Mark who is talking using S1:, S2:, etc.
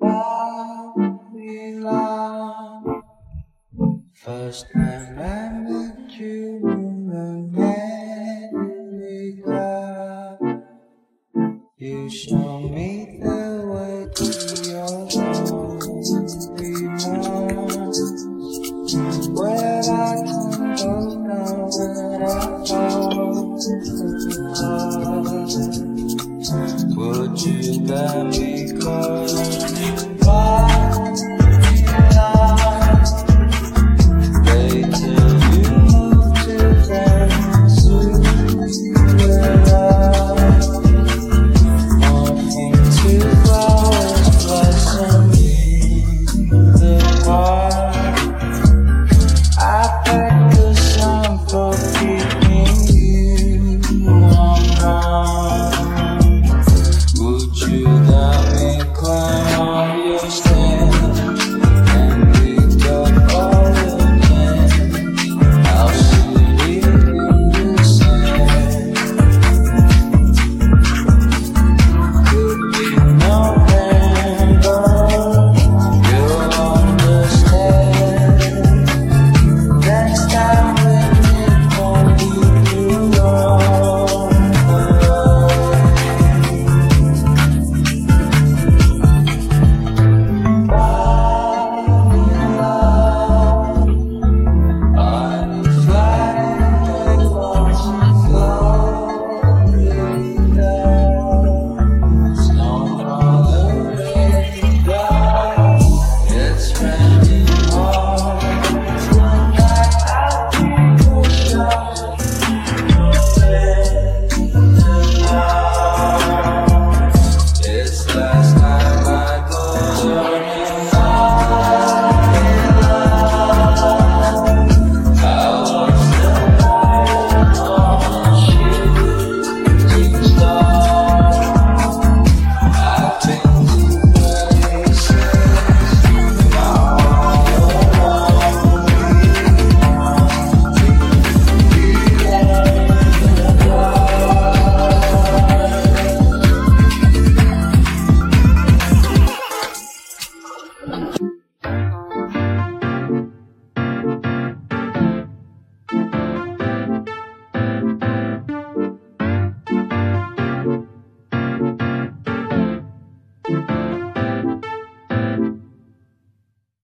S1: Babylon. First time I met you in America, you showed me the way to your lonely heart. Where I can go now, where I fall, Would you let me go?